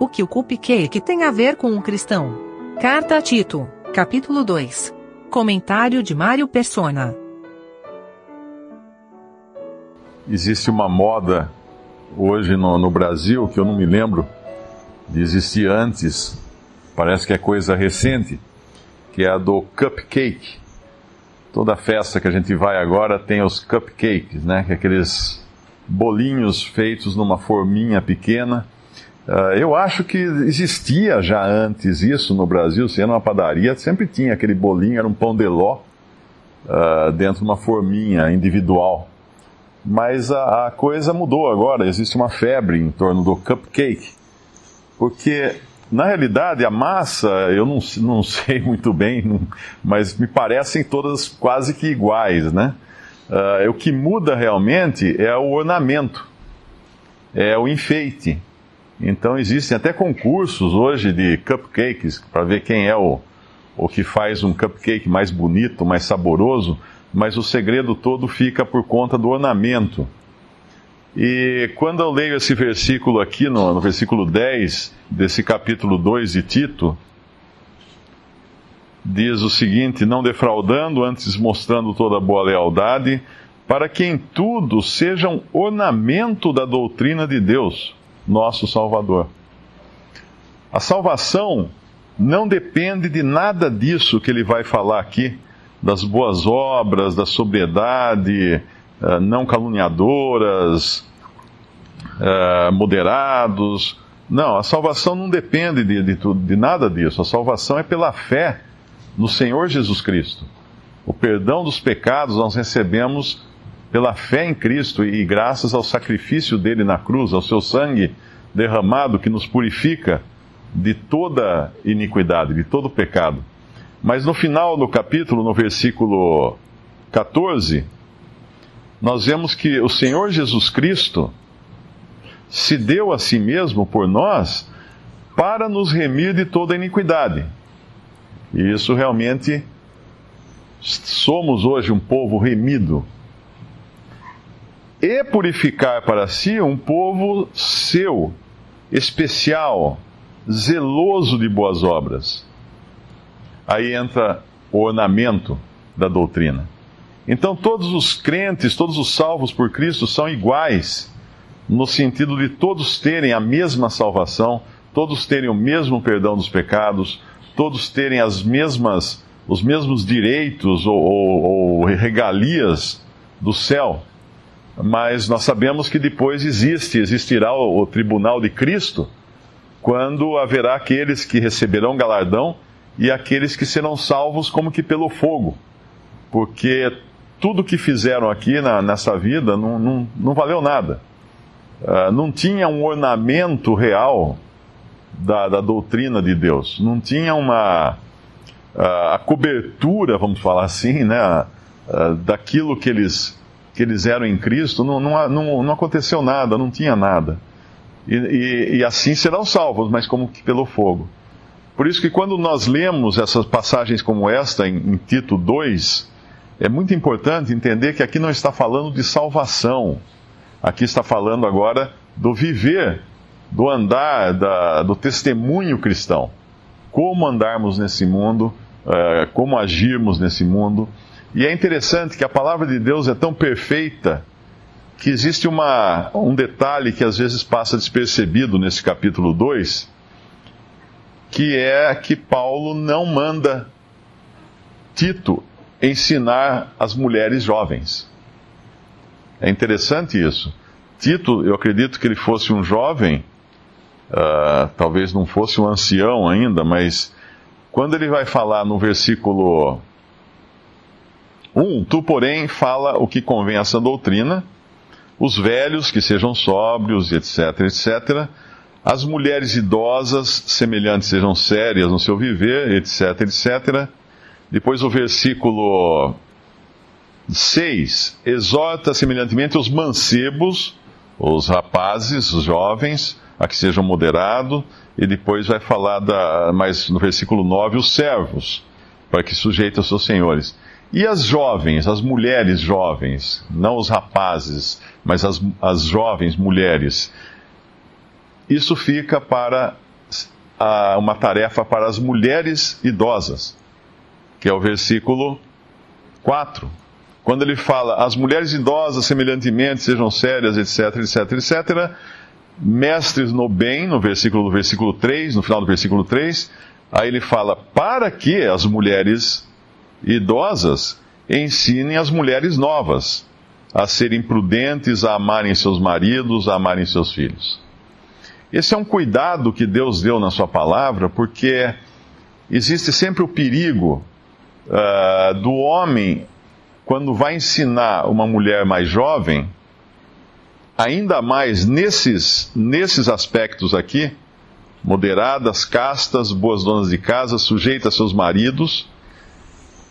O que o cupcake tem a ver com um cristão? Carta a Tito, capítulo 2. Comentário de Mário Persona. Existe uma moda hoje no, no Brasil que eu não me lembro de existir antes, parece que é coisa recente, que é a do cupcake. Toda festa que a gente vai agora tem os cupcakes, né? É aqueles bolinhos feitos numa forminha pequena. Uh, eu acho que existia já antes isso no Brasil, sendo uma padaria, sempre tinha aquele bolinho, era um pão de ló, uh, dentro de uma forminha individual. Mas a, coisa mudou agora, existe uma febre em torno do cupcake, porque na realidade a massa, eu não, não sei muito bem, mas me parecem todas quase que iguais, né? Uh, o que muda realmente é o ornamento, é o enfeite. Então existem até concursos hoje de cupcakes para ver quem é o, o que faz um cupcake mais bonito, mais saboroso, mas o segredo todo fica por conta do ornamento. E quando eu leio esse versículo aqui, no, no versículo 10 desse capítulo 2 de Tito, diz o seguinte: Não defraudando, antes mostrando toda boa lealdade, para que em tudo sejam ornamento da doutrina de Deus, nosso Salvador. A salvação não depende de nada disso que ele vai falar aqui, das boas obras, da sobriedade, eh, não caluniadoras, eh, moderados. Não, a salvação não depende de, de, de nada disso. A salvação é pela fé no Senhor Jesus Cristo. O perdão dos pecados nós recebemos pela fé em Cristo e graças ao sacrifício dele na cruz, ao seu sangue derramado que nos purifica de toda iniquidade, de todo pecado. Mas no final do capítulo, no versículo 14, nós vemos que o Senhor Jesus Cristo se deu a si mesmo por nós para nos remir de toda iniquidade. E isso realmente somos hoje um povo remido. E purificar para si um povo seu, especial, zeloso de boas obras. Aí entra o ornamento da doutrina. Então, todos os crentes, todos os salvos por Cristo são iguais, no sentido de todos terem a mesma salvação, todos terem o mesmo perdão dos pecados, todos terem as mesmas, os mesmos direitos ou, ou, ou regalias do céu. Mas nós sabemos que depois existe, existirá o, o tribunal de Cristo, quando haverá aqueles que receberão galardão e aqueles que serão salvos como que pelo fogo. Porque tudo que fizeram aqui na, nessa vida não, não, não valeu nada. Uh, não tinha um ornamento real da, da doutrina de Deus. Não tinha uma a, a cobertura, vamos falar assim, né, a, daquilo que eles que eles eram em Cristo. Não, não, não, não aconteceu nada, não tinha nada. E, e, e, assim serão salvos, mas como que pelo fogo. Por isso que quando nós lemos essas passagens como esta em, em Tito 2, é muito importante entender que aqui não está falando de salvação. Aqui está falando agora do viver do andar, da, do testemunho cristão. Como andarmos nesse mundo, uh, como agirmos nesse mundo. E é interessante que a palavra de Deus é tão perfeita que existe uma, um detalhe que às vezes passa despercebido nesse capítulo 2, que é que Paulo não manda Tito ensinar as mulheres jovens. É interessante isso. Tito, eu acredito que ele fosse um jovem uh, talvez não fosse um ancião ainda, mas quando ele vai falar no versículo 1, tu, porém, fala o que convém a essa doutrina, os velhos que sejam sóbrios, etc, etc, as mulheres idosas, semelhantes sejam sérias no seu viver, etc, etc. Depois o versículo 6, exorta semelhantemente os mancebos, os rapazes, os jovens, a que sejam moderados, e depois vai falar, da, mais no versículo 9, os servos, para que sujeitem aos seus senhores. E as jovens, as mulheres jovens, não os rapazes, mas as, as jovens mulheres, isso fica para a, uma tarefa para as mulheres idosas, que é o versículo 4. Quando ele fala, as mulheres idosas, semelhantemente, sejam sérias, etc, etc, etc, mestres no bem, no versículo, no versículo 3, no final do versículo 3, aí ele fala, para que as mulheres idosas ensinem as mulheres novas a serem prudentes, a amarem seus maridos, a amarem seus filhos. Esse é um cuidado que Deus deu na Sua palavra, porque existe sempre o perigo uh, do homem, quando vai ensinar uma mulher mais jovem, ainda mais nesses, nesses aspectos aqui, moderadas, castas, boas donas de casa, sujeitas a seus maridos,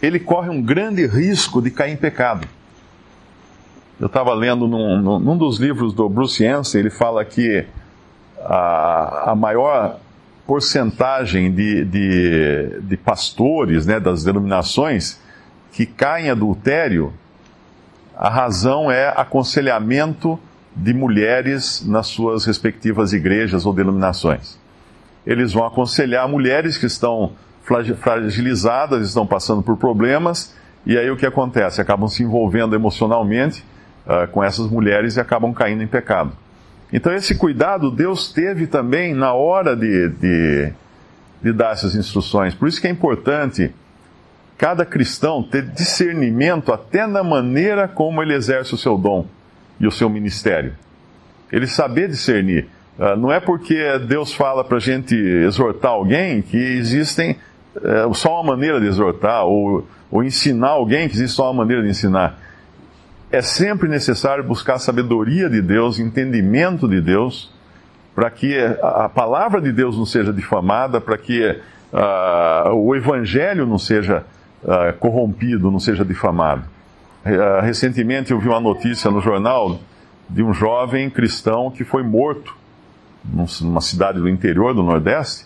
ele corre um grande risco de cair em pecado. Eu estava lendo num, num, dos livros do Bruce Yancey, ele fala que a, a maior porcentagem de, de, de pastores né, das denominações que caem em adultério, a razão é aconselhamento de mulheres nas suas respectivas igrejas ou denominações. Eles vão aconselhar mulheres que estão fragilizadas, estão passando por problemas, e aí o que acontece? Acabam se envolvendo emocionalmente uh, com essas mulheres e acabam caindo em pecado. Então, esse cuidado Deus teve também na hora de, de, de dar essas instruções. Por isso que é importante cada cristão ter discernimento até na maneira como ele exerce o seu dom e o seu ministério. Ele saber discernir. Uh, não é porque Deus fala para a gente exortar alguém que existem uh, só uma maneira de exortar, ou, ou ensinar alguém que existe só uma maneira de ensinar é sempre necessário buscar a sabedoria de Deus, entendimento de Deus, para que a palavra de Deus não seja difamada, para que uh, o evangelho não seja uh, corrompido, não seja difamado. Uh, recentemente eu vi uma notícia no jornal de um jovem cristão que foi morto numa cidade do interior do Nordeste,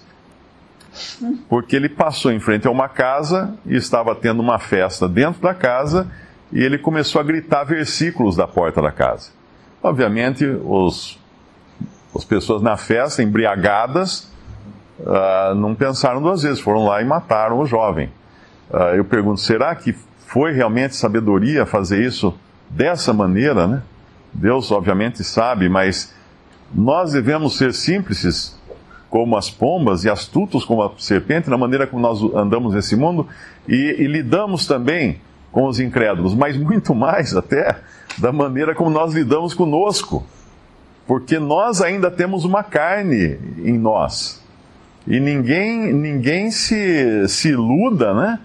porque ele passou em frente a uma casa e estava tendo uma festa dentro da casa e ele começou a gritar versículos da porta da casa. Obviamente, os, as pessoas na festa, embriagadas, uh, não pensaram duas vezes, foram lá e mataram o jovem. Uh, eu pergunto, será que foi realmente sabedoria fazer isso dessa maneira, né? Deus, obviamente, sabe, mas nós devemos ser simples como as pombas e astutos como a serpente na maneira como nós andamos nesse mundo e, e lidamos também com os incrédulos, mas muito mais até da maneira como nós lidamos conosco. Porque nós ainda temos uma carne em nós. E ninguém, ninguém se, se iluda, né?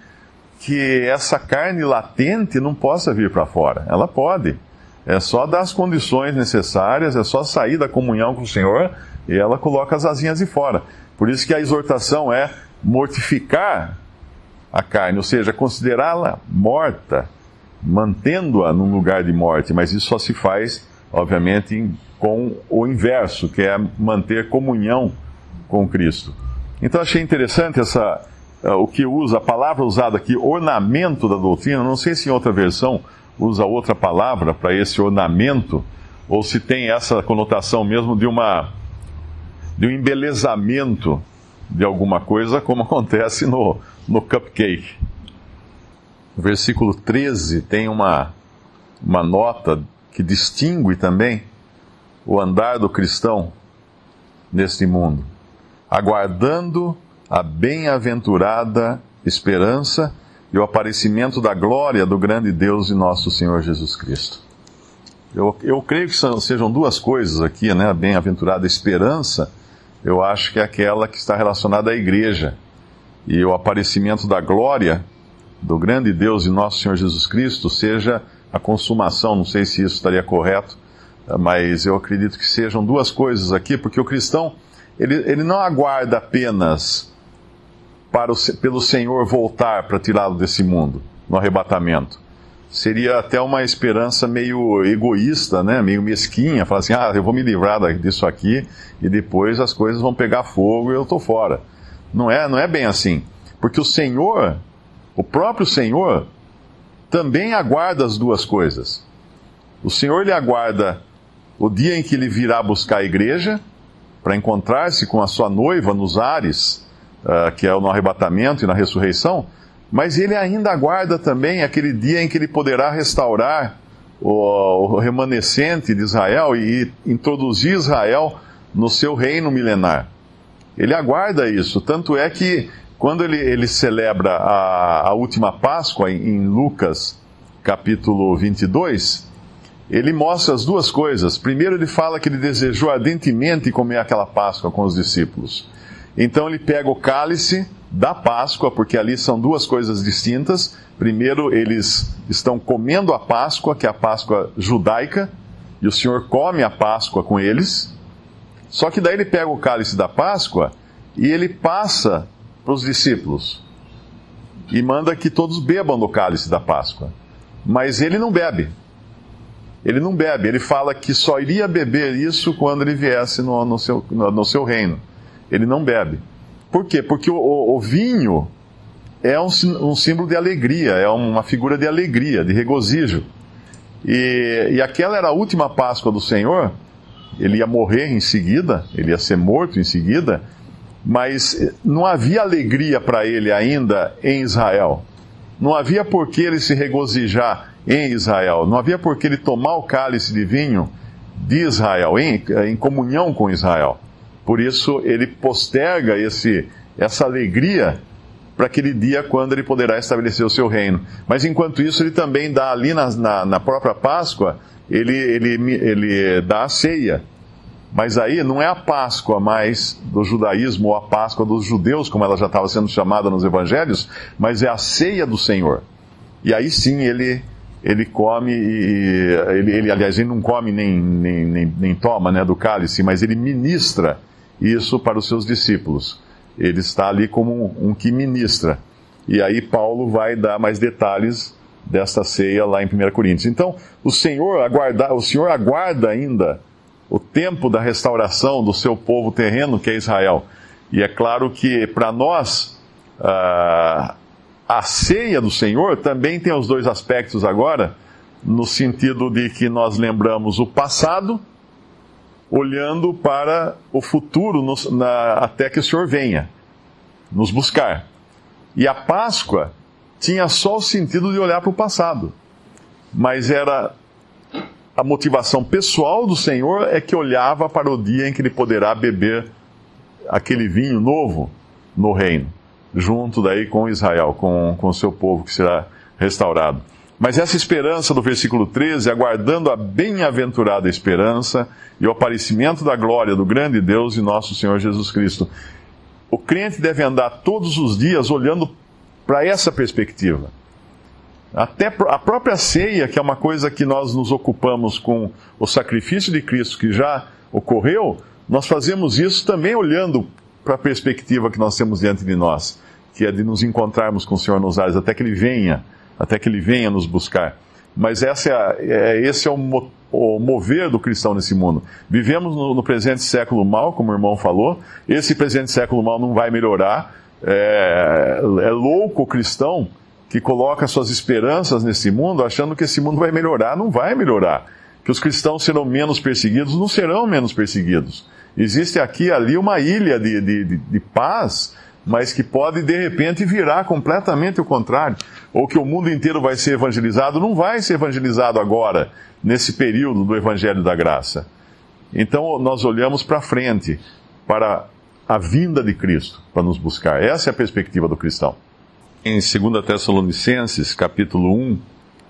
Que essa carne latente não possa vir para fora. Ela pode. É só dar as condições necessárias, é só sair da comunhão com o Senhor e ela coloca as asinhas de fora. Por isso que a exortação é mortificar a carne, ou seja, considerá-la morta, mantendo-a num lugar de morte, mas isso só se faz, obviamente, com o inverso, que é manter comunhão com Cristo. Então achei interessante essa uh, o que usa a palavra usada aqui, ornamento da doutrina. Não sei se em outra versão usa outra palavra para esse ornamento ou se tem essa conotação mesmo de uma de um embelezamento de alguma coisa, como acontece no, no cupcake. O versículo 13 tem uma, uma nota que distingue também o andar do cristão neste mundo, aguardando a bem-aventurada esperança e o aparecimento da glória do grande Deus e nosso Senhor Jesus Cristo. Eu, eu creio que são, sejam duas coisas aqui, né? A bem-aventurada esperança, eu acho que é aquela que está relacionada à igreja e o aparecimento da glória do grande Deus e nosso Senhor Jesus Cristo seja a consumação, não sei se isso estaria correto, mas eu acredito que sejam duas coisas aqui, porque o cristão, ele, ele não aguarda apenas para o, pelo Senhor voltar para tirá-lo desse mundo, no arrebatamento. Seria até uma esperança meio egoísta, né? meio mesquinha, falar assim, ah, eu vou me livrar disso aqui e depois as coisas vão pegar fogo e eu estou fora. Não é, não é bem assim. Porque o Senhor, o próprio Senhor, também aguarda as duas coisas. O Senhor lhe aguarda o dia em que ele virá buscar a igreja para encontrar-se com a sua noiva nos ares, uh, que é no arrebatamento e na ressurreição, mas ele ainda aguarda também aquele dia em que ele poderá restaurar o, remanescente de Israel e introduzir Israel no seu reino milenar. Ele aguarda isso, tanto é que quando ele, ele celebra a, a última Páscoa em, em Lucas capítulo 22, ele mostra as duas coisas. Primeiro, ele fala que ele desejou ardentemente comer aquela Páscoa com os discípulos. Então, ele pega o cálice da Páscoa, porque ali são duas coisas distintas. Primeiro, eles estão comendo a Páscoa, que é a Páscoa judaica, e o Senhor come a Páscoa com eles. Só que daí ele pega o cálice da Páscoa e ele passa para os discípulos e manda que todos bebam do cálice da Páscoa. Mas ele não bebe. Ele não bebe. Ele fala que só iria beber isso quando ele viesse no, no, seu, no, no seu reino. Ele não bebe. Por quê? Porque o, o, o vinho é um, um, símbolo de alegria, é uma figura de alegria, de regozijo. E, e aquela era a última Páscoa do Senhor, ele ia morrer em seguida, ele ia ser morto em seguida, mas não havia alegria para ele ainda em Israel. Não havia por que ele se regozijar em Israel. Não havia por que ele tomar o cálice de vinho de Israel, em, em comunhão com Israel. Por isso ele posterga esse, essa alegria para aquele dia quando ele poderá estabelecer o seu reino. Mas enquanto isso, ele também dá ali na, na, na própria Páscoa ele, ele, ele dá a ceia. Mas aí não é a Páscoa mais do judaísmo ou a Páscoa dos judeus, como ela já estava sendo chamada nos evangelhos, mas é a ceia do Senhor. E aí sim ele, ele come, e, ele, ele, aliás, ele não come nem, nem, nem, nem toma né, do cálice, mas ele ministra isso para os seus discípulos. Ele está ali como um, um que ministra. E aí Paulo vai dar mais detalhes desta ceia lá em 1 Coríntios. Então, o Senhor aguarda, o Senhor aguarda ainda o tempo da restauração do seu povo terreno, que é Israel. E é claro que para nós uh, a ceia do Senhor também tem os dois aspectos agora, no sentido de que nós lembramos o passado, olhando para o futuro no, na, até que o Senhor venha nos buscar. E a Páscoa tinha só o sentido de olhar para o passado. Mas era a motivação pessoal do Senhor é que olhava para o dia em que ele poderá beber aquele vinho novo no reino, junto daí com Israel, com o seu povo que será restaurado. Mas essa esperança do versículo 13, aguardando a bem-aventurada esperança e o aparecimento da glória do grande Deus e nosso Senhor Jesus Cristo. O crente deve andar todos os dias olhando para essa perspectiva. Até a própria ceia, que é uma coisa que nós nos ocupamos com o sacrifício de Cristo que já ocorreu, nós fazemos isso também olhando para a perspectiva que nós temos diante de nós, que é de nos encontrarmos com o Senhor nos ares, até que Ele venha, até que Ele venha nos buscar. Mas essa é, é esse é o, mo, o, mover do cristão nesse mundo. Vivemos no, no presente século mal, como o irmão falou, esse presente século mal não vai melhorar, é, é louco o cristão que coloca suas esperanças nesse mundo achando que esse mundo vai melhorar. Não vai melhorar. Que os cristãos serão menos perseguidos, não serão menos perseguidos. Existe aqui ali uma ilha de, de, de, de paz, mas que pode de repente virar completamente o contrário. Ou que o mundo inteiro vai ser evangelizado, não vai ser evangelizado agora, nesse período do Evangelho da Graça. Então nós olhamos para frente, para a vinda de Cristo para nos buscar. Essa é a perspectiva do cristão. Em 2 Tessalonicenses, capítulo 1,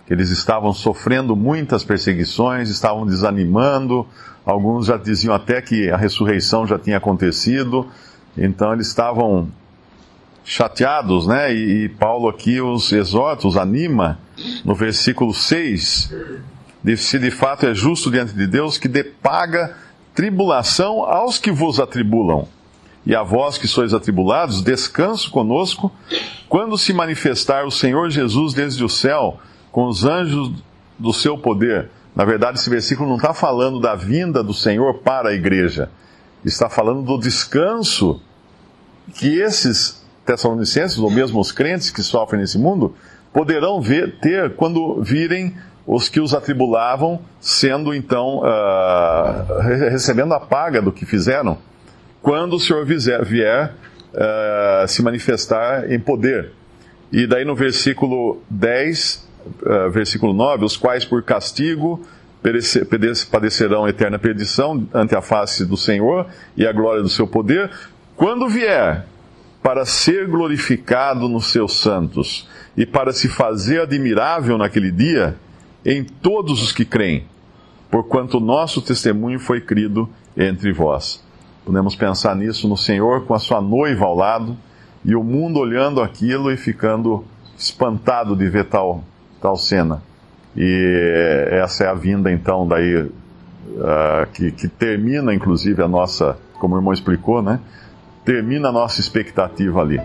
que eles estavam sofrendo muitas perseguições, estavam desanimando, alguns já diziam até que a ressurreição já tinha acontecido, então eles estavam chateados, né? E, e Paulo aqui os exorta, os anima, no versículo 6, de, se de fato é justo diante de Deus que dê paga tribulação aos que vos atribulam e a vós que sois atribulados, descanso conosco, quando se manifestar o Senhor Jesus desde o céu, com os anjos do seu poder. Na verdade, esse versículo não está falando da vinda do Senhor para a igreja, está falando do descanso que esses tessalonicenses, ou mesmo os crentes que sofrem nesse mundo, poderão ver, ter quando virem os que os atribulavam, sendo então uh, recebendo a paga do que fizeram quando o Senhor vier, vier uh, se manifestar em poder. E daí no versículo 10, uh, versículo 9, os quais por castigo padecerão eterna perdição ante a face do Senhor e a glória do seu poder, quando vier para ser glorificado nos seus santos e para se fazer admirável naquele dia em todos os que creem, porquanto o nosso testemunho foi crido entre vós. Podemos pensar nisso no Senhor com a sua noiva ao lado e o mundo olhando aquilo e ficando espantado de ver tal, tal cena. E essa é a vinda, então, daí, uh, que, que termina, inclusive, a nossa, como o irmão explicou, né? Termina a nossa expectativa ali.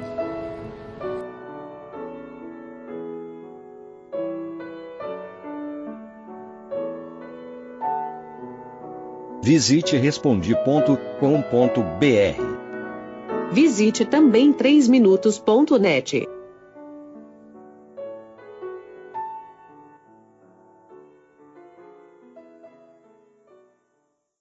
Visite respondi.com.br. Visite também 3minutos.net.